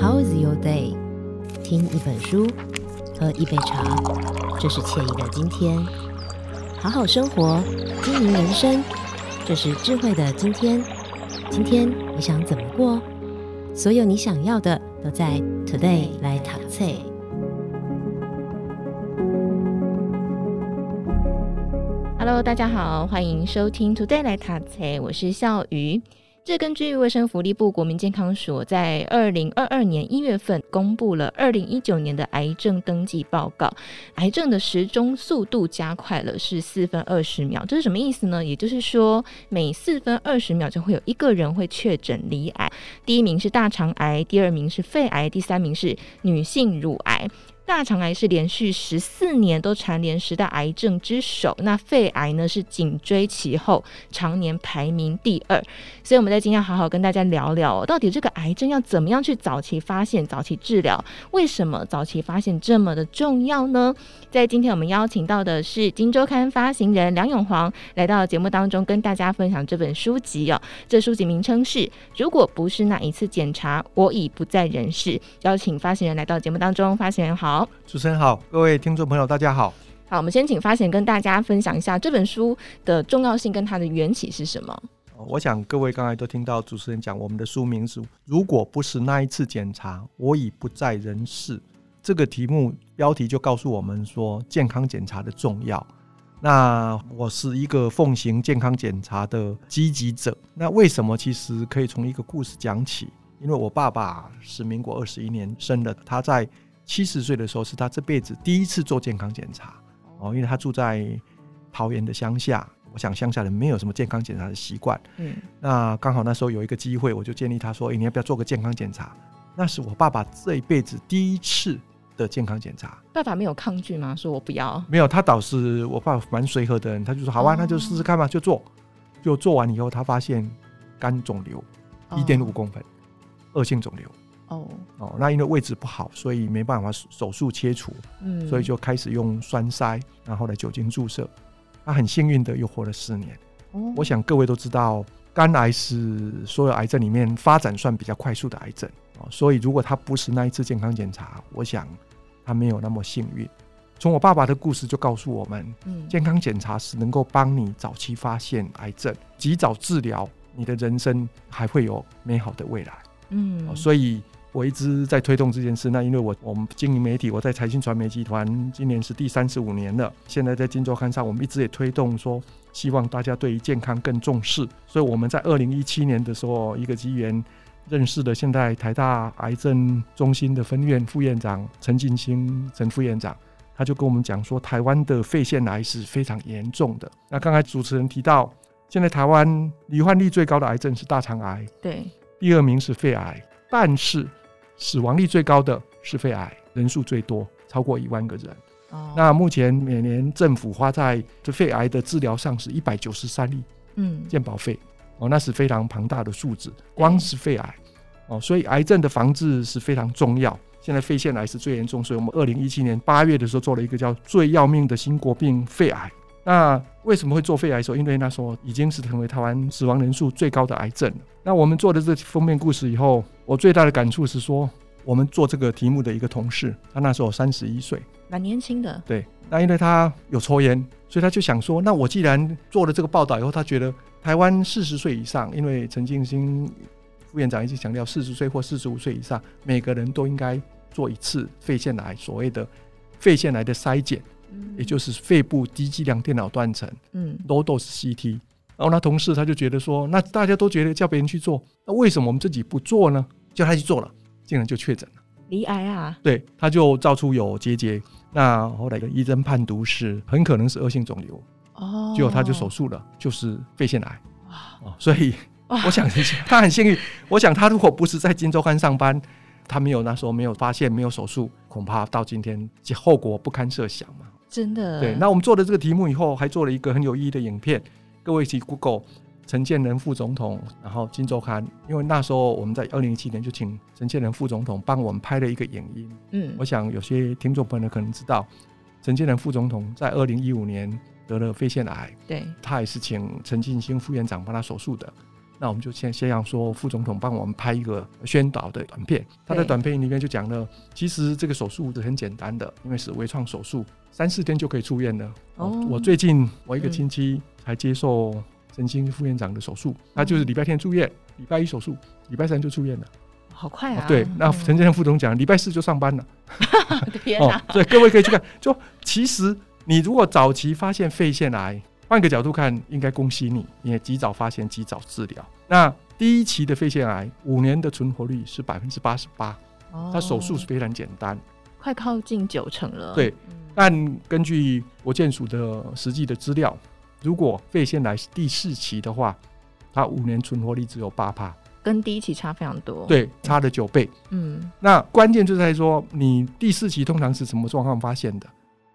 How is your day？听一本书，喝一杯茶，这是惬意的今天。好好生活，经营人生，这是智慧的今天。今天你想怎么过？所有你想要的都在 Today 来读册。Hello，大家好，欢迎收听 Today 来读册，我是笑鱼。这根据卫生福利部国民健康署在二零二二年一月份公布了二零一九年的癌症登记报告，癌症的时钟速度加快了，是四分二十秒。这是什么意思呢？也就是说，每四分二十秒就会有一个人会确诊罹癌。第一名是大肠癌，第二名是肺癌，第三名是女性乳癌。大肠癌是连续十四年都蝉联十大癌症之首，那肺癌呢是紧追其后，常年排名第二。所以我们在今天要好好跟大家聊聊，到底这个癌症要怎么样去早期发现、早期治疗？为什么早期发现这么的重要呢？在今天我们邀请到的是《金周刊》发行人梁永煌，来到节目当中跟大家分享这本书籍哦。这书籍名称是《如果不是那一次检查，我已不在人世》。邀请发行人来到节目当中，发行人好。主持人好，各位听众朋友，大家好。好，我们先请发贤跟大家分享一下这本书的重要性跟它的缘起是什么？我想各位刚才都听到主持人讲，我们的书名是“如果不是那一次检查，我已不在人世”。这个题目标题就告诉我们说，健康检查的重要。那我是一个奉行健康检查的积极者。那为什么？其实可以从一个故事讲起。因为我爸爸是民国二十一年生的，他在七十岁的时候是他这辈子第一次做健康检查哦，因为他住在桃园的乡下，我想乡下人没有什么健康检查的习惯，嗯，那刚好那时候有一个机会，我就建议他说：“哎，你要不要做个健康检查？”那是我爸爸这一辈子第一次的健康检查。爸爸没有抗拒吗？说我不要？没有，他倒是我爸爸蛮随和的人，他就说：“好啊，那就试试看吧，就做。”就做完以后，他发现肝肿瘤一点五公分，恶性肿瘤。哦哦，那因为位置不好，所以没办法手术切除，嗯，所以就开始用栓塞，然后来酒精注射。他很幸运的又活了四年。哦，我想各位都知道，肝癌是所有癌症里面发展算比较快速的癌症哦，所以如果他不是那一次健康检查，我想他没有那么幸运。从我爸爸的故事就告诉我们，嗯，健康检查是能够帮你早期发现癌症，及早治疗，你的人生还会有美好的未来。嗯，所以。我一直在推动这件事。那因为我我们经营媒体，我在财讯传媒集团今年是第三十五年了。现在在《金周刊》上，我们一直也推动说，希望大家对于健康更重视。所以我们在二零一七年的时候，一个机缘认识了现在台大癌症中心的分院副院长陈进兴陈副院长，他就跟我们讲说，台湾的肺腺癌是非常严重的。那刚才主持人提到，现在台湾罹患率最高的癌症是大肠癌，对，第二名是肺癌，但是。死亡率最高的是肺癌，人数最多，超过一万个人。哦，那目前每年政府花在这肺癌的治疗上是一百九十三亿，嗯，健保费哦，那是非常庞大的数字。光是肺癌哦，所以癌症的防治是非常重要。现在肺腺癌是最严重，所以我们二零一七年八月的时候做了一个叫“最要命的新国病”肺癌。那为什么会做肺癌说？因为那时候已经是成为台湾死亡人数最高的癌症。那我们做了这封面故事以后，我最大的感触是说，我们做这个题目的一个同事，他那时候三十一岁，蛮年轻的。对，那因为他有抽烟，所以他就想说，那我既然做了这个报道以后，他觉得台湾四十岁以上，因为陈进兴副院长一直强调，四十岁或四十五岁以上，每个人都应该做一次肺腺癌，所谓的肺腺癌的筛检。也就是肺部低剂量电脑断层，嗯，low dose CT。然后那同事他就觉得说，那大家都觉得叫别人去做，那为什么我们自己不做呢？叫他去做了，竟然就确诊了，罹癌啊？对，他就照出有结节。那后来的医生判读是很可能是恶性肿瘤，哦，结果他就手术了，就是肺腺癌。哇，所以我想他很幸运。我想他如果不是在金周刊上班，他没有那时候没有发现没有手术，恐怕到今天这后果不堪设想嘛。真的对，那我们做了这个题目以后，还做了一个很有意义的影片。各位一起 Google 陈建仁副总统，然后《金周刊》，因为那时候我们在二零一七年就请陈建仁副总统帮我们拍了一个影音。嗯，我想有些听众朋友可能知道，陈建仁副总统在二零一五年得了肺腺癌，对，他也是请陈进兴副院长帮他手术的。那我们就先先要说副总统帮我们拍一个宣导的短片。他在短片里面就讲了，其实这个手术是很简单的，因为是微创手术，三四天就可以出院了。哦，我最近我一个亲戚才接受陈清副院长的手术，他就是礼拜天住院，礼拜一手术，礼拜三就出院了。好快啊！对，那陈建副总讲，礼拜四就上班了。天哪！哦，对，各位可以去看。就其实你如果早期发现肺腺癌，换个角度看，应该恭喜你，因为及早发现，及早治疗。那第一期的肺腺癌，五年的存活率是百分之八十八。哦，它手术是非常简单，快靠近九成了。对，但根据国健署的实际的资料，如果肺腺癌是第四期的话，它五年存活率只有八趴。跟第一期差非常多，对，差了九倍。嗯，那关键就在说，你第四期通常是什么状况发现的？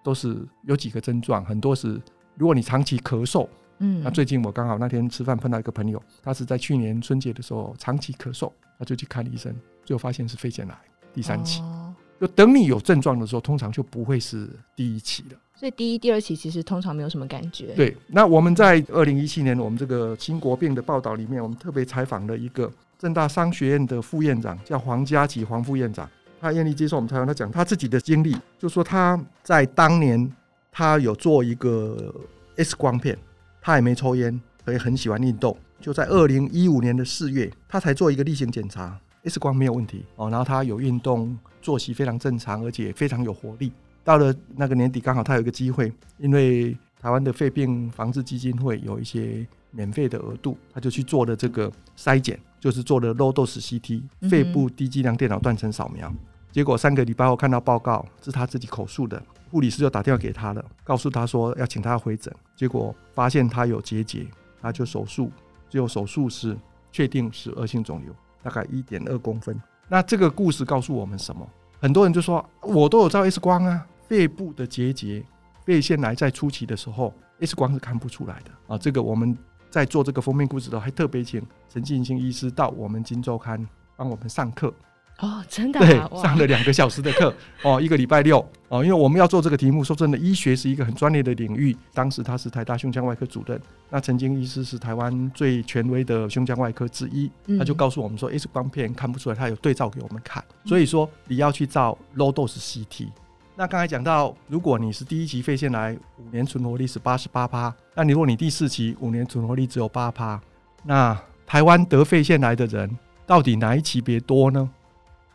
都是有几个症状，很多是如果你长期咳嗽，嗯，那最近我刚好那天吃饭碰到一个朋友，他是在去年春节的时候长期咳嗽，他就去看医生，最后发现是肺腺癌第三期。哦，就等你有症状的时候，通常就不会是第一期了。所以第一、第二期其实通常没有什么感觉。对，那我们在二零一七年我们这个新国病的报道里面，我们特别采访了一个正大商学院的副院长，叫黄家祺黄副院长，他愿意接受我们采访，他讲他自己的经历，就说他在当年他有做一个 X 光片，他也没抽烟，所以很喜欢运动，就在二零一五年的四月，他才做一个例行检查，X 光没有问题哦，然后他有运动，作息非常正常，而且非常有活力。到了那个年底，刚好他有一个机会，因为台湾的肺病防治基金会有一些免费的额度，他就去做了这个筛检，就是做了 low dose CT 肺部低剂量电脑断层扫描。结果三个礼拜后看到报告，是他自己口述的，护理师就打电话给他了，告诉他说要请他回诊。结果发现他有结节，他就手术，最后手术是确定是恶性肿瘤，大概一点二公分。那这个故事告诉我们什么？很多人就说，我都有照 X 光啊。肺部的结节，肺腺癌在初期的时候，X 光是看不出来的啊。这个我们在做这个封面故事的时候，还特别请陈进兴医师到我们《今周刊》帮我们上课。哦，真的、啊？对，上了两个小时的课哦，一个礼拜六哦，因为我们要做这个题目，说真的，医学是一个很专业的领域。当时他是台大胸腔外科主任，那曾经医师是台湾最权威的胸腔外科之一，他就告诉我们说，X 光片看不出来，他有对照给我们看，所以说你要去照 low dose CT。那刚才讲到，如果你是第一期肺腺癌，五年存活率是八十八趴，那你如果你第四期五年存活率只有八趴，那台湾得肺腺癌的人到底哪一级别多呢？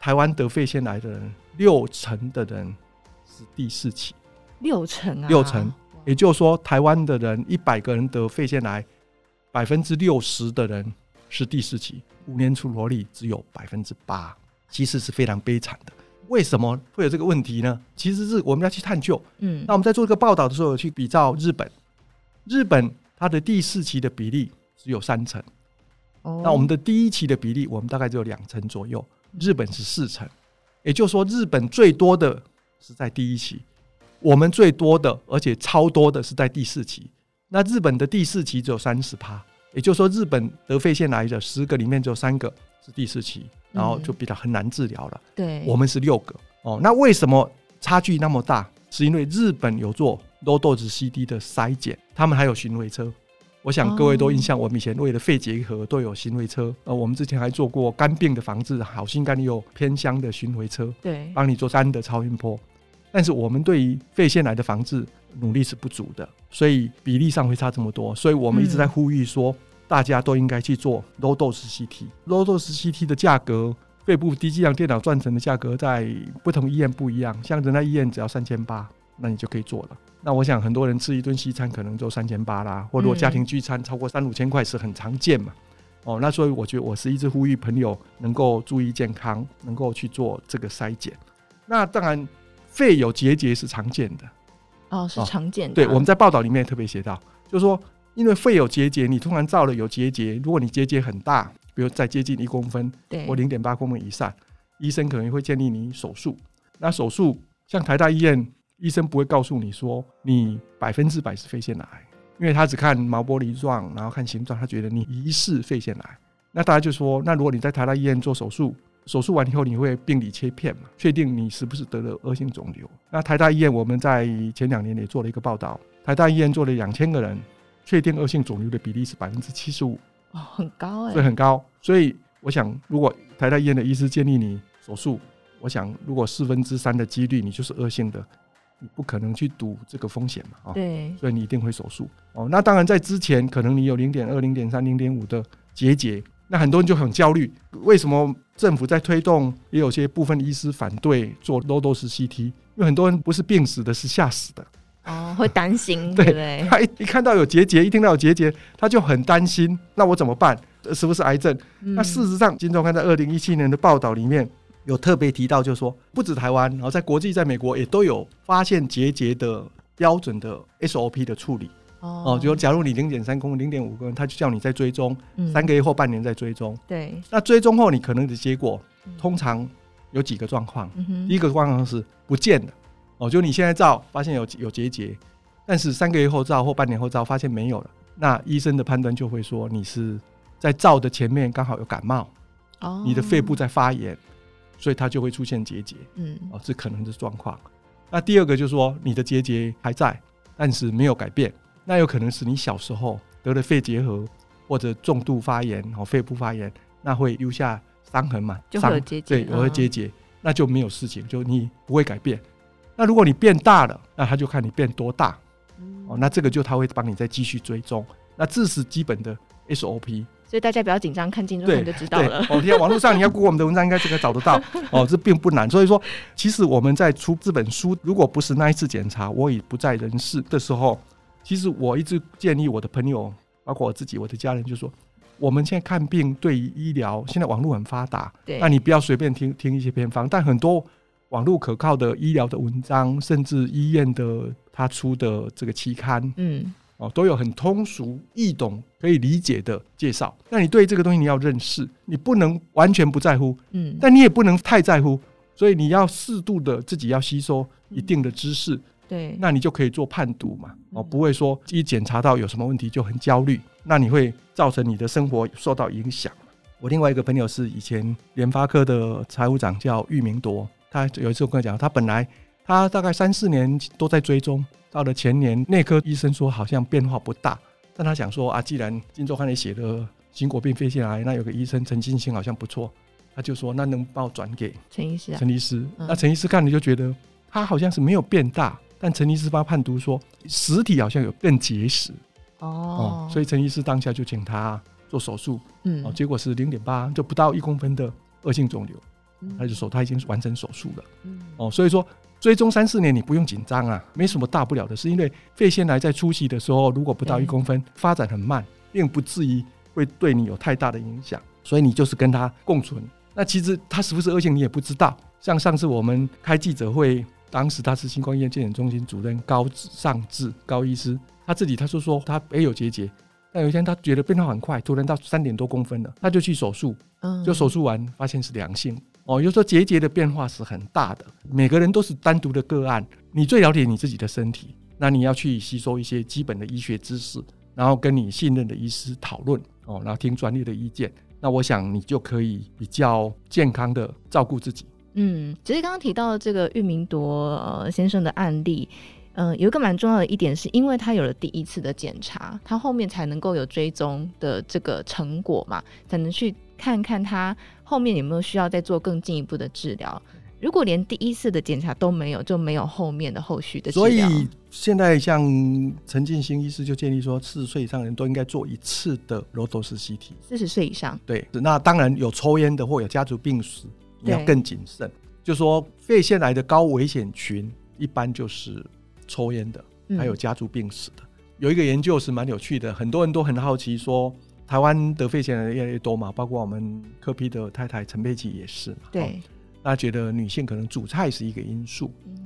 台湾得肺腺癌的人，六成的人是第四期，六成啊，六成，也就是说，台湾的人一百个人得肺腺癌，百分之六十的人是第四期，五年出活率只有百分之八，其实是非常悲惨的。为什么会有这个问题呢？其实是我们要去探究。嗯，那我们在做这个报道的时候，去比照日本，日本它的第四期的比例只有三成，哦，那我们的第一期的比例，我们大概只有两成左右，日本是四成，也就是说，日本最多的是在第一期，我们最多的而且超多的是在第四期。那日本的第四期只有三十趴，也就是说，日本得肺腺癌的十个里面只有三个是第四期。然后就比较很难治疗了。对，我们是六个哦。那为什么差距那么大？是因为日本有做 low dose CD 的筛检，他们还有巡回车。我想各位都印象，我们以前为了肺结核都有巡回车。呃，我们之前还做过肝病的防治，好心肝也有偏乡的巡回车，对，帮你做肝的超音波。但是我们对于肺腺癌的防治努力是不足的，所以比例上会差这么多。所以我们一直在呼吁说。大家都应该去做 low dose CT。low dose CT 的价格，肺部低剂量电脑断层的价格在不同医院不一样。像仁爱医院只要三千八，那你就可以做了。那我想很多人吃一顿西餐可能就三千八啦，或者家庭聚餐超过三五千块是很常见嘛。哦，那所以我觉得我是一直呼吁朋友能够注意健康，能够去做这个筛检。那当然，肺有结节是常见的。哦，是常见的。对，我们在报道里面特别写到，就是说。因为肺有结节，你突然照了有结节，如果你结节很大，比如再接近一公分，对，或零点八公分以上，医生可能会建议你手术。那手术像台大医院，医生不会告诉你说你百分之百是肺腺癌，因为他只看毛玻璃状，然后看形状，他觉得你疑似肺腺癌。那大家就说，那如果你在台大医院做手术，手术完以后你会病理切片嘛，确定你是不是得了恶性肿瘤？那台大医院我们在前两年也做了一个报道，台大医院做了两千个人。确定恶性肿瘤的比例是百分之七十五，哦，很高哎，所以很高。所以我想，如果台大医院的医师建议你手术，我想如果四分之三的几率你就是恶性的，你不可能去赌这个风险嘛啊。对，所以你一定会手术哦。那当然在之前可能你有零点二、零点三、零点五的结节，那很多人就很焦虑，为什么政府在推动，也有些部分医师反对做 low dose CT，因为很多人不是病死的，是吓死的。哦，会担心，对不对？他一一看到有结节，一听到有结节，他就很担心。那我怎么办？是不是癌症？嗯、那事实上，金周刊在二零一七年的报道里面有特别提到，就是说，不止台湾，然后在国际，在美国也都有发现结节的标准的 SOP 的处理。哦，哦，就假如你零点三公分、零点五公分，他就叫你在追踪三个月或半年再追踪。对。那追踪后，你可能的结果通常有几个状况。嗯、第一个状况是不见了。哦，就你现在照发现有有结节，但是三个月后照或半年后照发现没有了，那医生的判断就会说你是在照的前面刚好有感冒，哦，你的肺部在发炎，所以它就会出现结节，嗯，哦，这可能的状况。那第二个就是说你的结节还在，但是没有改变，那有可能是你小时候得了肺结核或者重度发炎哦，肺部发炎，那会留下伤痕嘛，就会有结节，对，有结节，那就没有事情，就你不会改变。那如果你变大了，那他就看你变多大，哦，那这个就他会帮你再继续追踪。那这是基本的 SOP，所以大家不要紧张，看镜头就知道了。哦，现在网络上你要 Google 我们的文章，应该这个找得到。哦，这并不难。所以说，其实我们在出这本书，如果不是那一次检查，我已不在人世的时候，其实我一直建议我的朋友，包括我自己、我的家人，就说，我们现在看病对于医疗，现在网络很发达，那你不要随便听听一些偏方，但很多。网络可靠的医疗的文章，甚至医院的他出的这个期刊，嗯，哦，都有很通俗易懂、可以理解的介绍。那你对这个东西你要认识，你不能完全不在乎，嗯，但你也不能太在乎，所以你要适度的自己要吸收一定的知识，对，那你就可以做判读嘛，哦，不会说一检查到有什么问题就很焦虑，那你会造成你的生活受到影响。我另外一个朋友是以前联发科的财务长，叫玉明铎。他有一次我跟他讲，他本来他大概三四年都在追踪，到了前年内科医生说好像变化不大，但他想说啊，既然金周刊里写的新国病肺腺癌，那有个医生陈进兴好像不错，他就说那能帮我转给陈医师？啊。陈医师，那陈医师看了就觉得他好像是没有变大，但陈医师帮他判读说实体好像有更结实。哦，所以陈医师当下就请他做手术，嗯，哦，结果是零点八，就不到一公分的恶性肿瘤。他就说他已经完成手术了，嗯。哦，所以说追踪三四年你不用紧张啊，没什么大不了的，是因为肺腺癌在初期的时候，如果不到一公分，发展很慢，并不至于会对你有太大的影响，所以你就是跟它共存。那其实它是不是恶性你也不知道。像上次我们开记者会，当时他是新冠医院健检中心主任高尚志高医师，他自己他就说他也有结节，但有一天他觉得变化很快，突然到三点多公分了，他就去手术，就手术完发现是良性。哦，也就是说结节的变化是很大的，每个人都是单独的个案，你最了解你自己的身体，那你要去吸收一些基本的医学知识，然后跟你信任的医师讨论，哦，然后听专业的意见，那我想你就可以比较健康的照顾自己。嗯，其实刚刚提到这个玉明铎先生的案例，嗯、有一个蛮重要的一点，是因为他有了第一次的检查，他后面才能够有追踪的这个成果嘛，才能去。看看他后面有没有需要再做更进一步的治疗。如果连第一次的检查都没有，就没有后面的后续的治疗。所以现在像陈进兴医师就建议说，四十岁以上人都应该做一次的 low dose CT。四十岁以上，对，那当然有抽烟的或有家族病史，你要更谨慎。就说肺腺癌的高危险群，一般就是抽烟的，还有家族病史的。嗯、有一个研究是蛮有趣的，很多人都很好奇说。台湾得肺腺癌的越来越多嘛，包括我们柯 P 的太太陈佩琪也是嘛。对，哦，大家觉得女性可能煮菜是一个因素。嗯，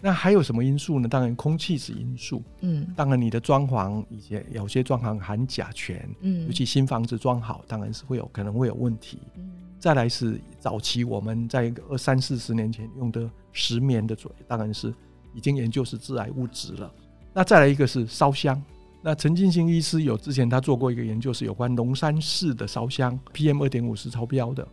那还有什么因素呢？当然空气是因素。嗯，当然你的装潢以及有些装潢含甲醛。嗯，尤其新房子装好，当然是会有可能会有问题。嗯，再来是早期我们在二三四十年前用的石棉的嘴，当然是已经研究是致癌物质了。那再来一个是烧香。那陈进兴医师有之前他做过一个研究，是有关龙山寺的烧香 PM 二点五是超标的，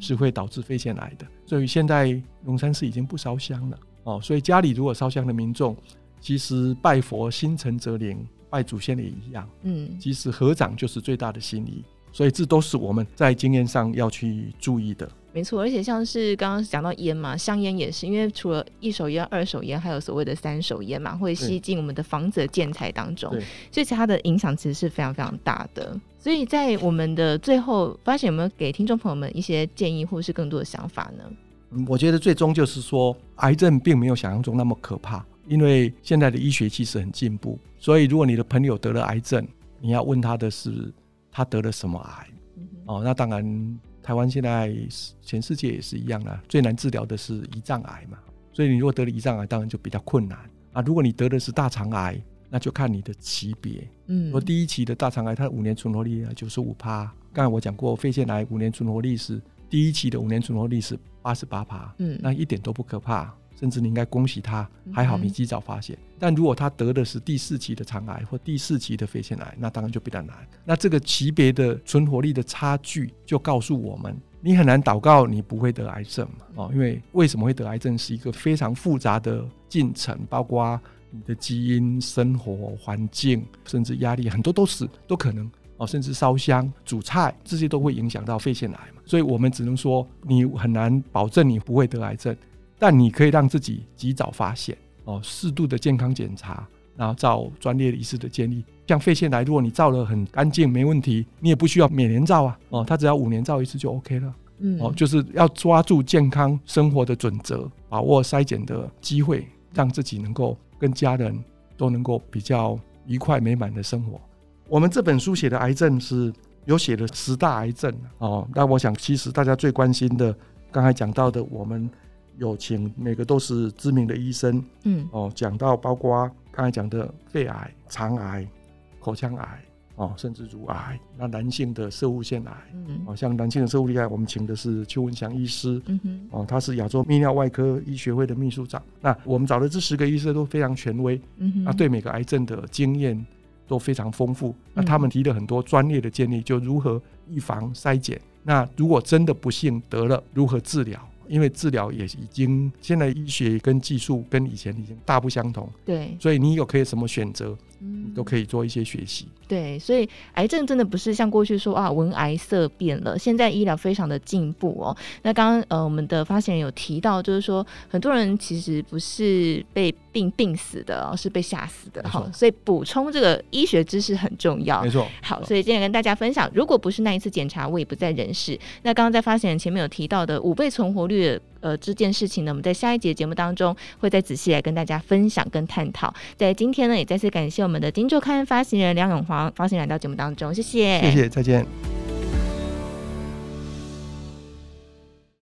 是会导致肺腺癌的。所以现在龙山寺已经不烧香了哦。所以家里如果烧香的民众，其实拜佛心诚则灵，拜祖先也一样。嗯，其实合掌就是最大的心意。所以这都是我们在经验上要去注意的。没错，而且像是刚刚讲到烟嘛，香烟也是，因为除了一手烟、二手烟，还有所谓的三手烟嘛，会吸进我们的房子的建材当中，所以其它的影响其实是非常非常大的。所以在我们的最后，发现有没有给听众朋友们一些建议，或是更多的想法呢？嗯，我觉得最终就是说，癌症并没有想象中那么可怕，因为现在的医学其实很进步。所以如果你的朋友得了癌症，你要问他的是他得了什么癌？嗯、哦，那当然。台湾现在全世界也是一样啊，最难治疗的是胰脏癌嘛，所以你如果得了胰脏癌，当然就比较困难啊。如果你得的是大肠癌，那就看你的级别。嗯，我第一期的大肠癌，它五年存活率九十五趴。刚才我讲过，肺腺癌五年存活率是第一期的五年存活率是八十八趴，嗯，那一点都不可怕。甚至你应该恭喜他，还好你及早发现。但如果他得的是第四期的肠癌或第四期的肺腺癌，那当然就比较难。那这个级别的存活率的差距，就告诉我们，你很难祷告你不会得癌症嘛？哦，因为为什么会得癌症是一个非常复杂的进程，包括你的基因、生活环境，甚至压力，很多都是都可能哦，甚至烧香煮菜，这些都会影响到肺腺癌嘛。所以我们只能说，你很难保证你不会得癌症。但你可以让自己及早发现哦，适度的健康检查，然后照专业医师的建议。像肺腺癌，如果你照了很干净，没问题，你也不需要每年照啊，哦，他只要五年照一次就 OK 了。嗯，哦，就是要抓住健康生活的准则，把握筛检的机会，让自己能够跟家人都能够比较愉快美满的生活。我们这本书写的癌症是有写了十大癌症哦，那我想其实大家最关心的，刚才讲到的我们。有请每个都是知名的医生，嗯，哦，讲到包括刚才讲的肺癌、肠癌、口腔癌，哦，甚至乳癌。那男性的射物腺癌，嗯，哦，像男性的射物腺癌，我们请的是邱文祥医师，嗯哼，哦，他是亚洲泌尿外科医学会的秘书长。那我们找的这十个医生都非常权威，嗯哼，那对每个癌症的经验都非常丰富。那他们提了很多专业的建议，就如何预防、筛检。那如果真的不幸得了，如何治疗？因为治疗也已经，现在医学跟技术跟以前已经大不相同，对，所以你有可以什么选择，嗯，都可以做一些学习。对，所以癌症真的不是像过去说啊，闻癌色变了。现在医疗非常的进步哦。那刚刚呃，我们的发行人有提到，就是说很多人其实不是被病病死的，是被吓死的。好，所以补充这个医学知识很重要。没错。好，所以今天跟大家分享，如果不是那一次检查，我也不在人世。那刚刚在发行人前面有提到的五倍存活率，呃，这件事情呢，我们在下一节节目当中会再仔细来跟大家分享跟探讨。在今天呢，也再次感谢我们的《金周刊》发行人梁永华发行人来到节目当中，谢谢，谢谢，再见。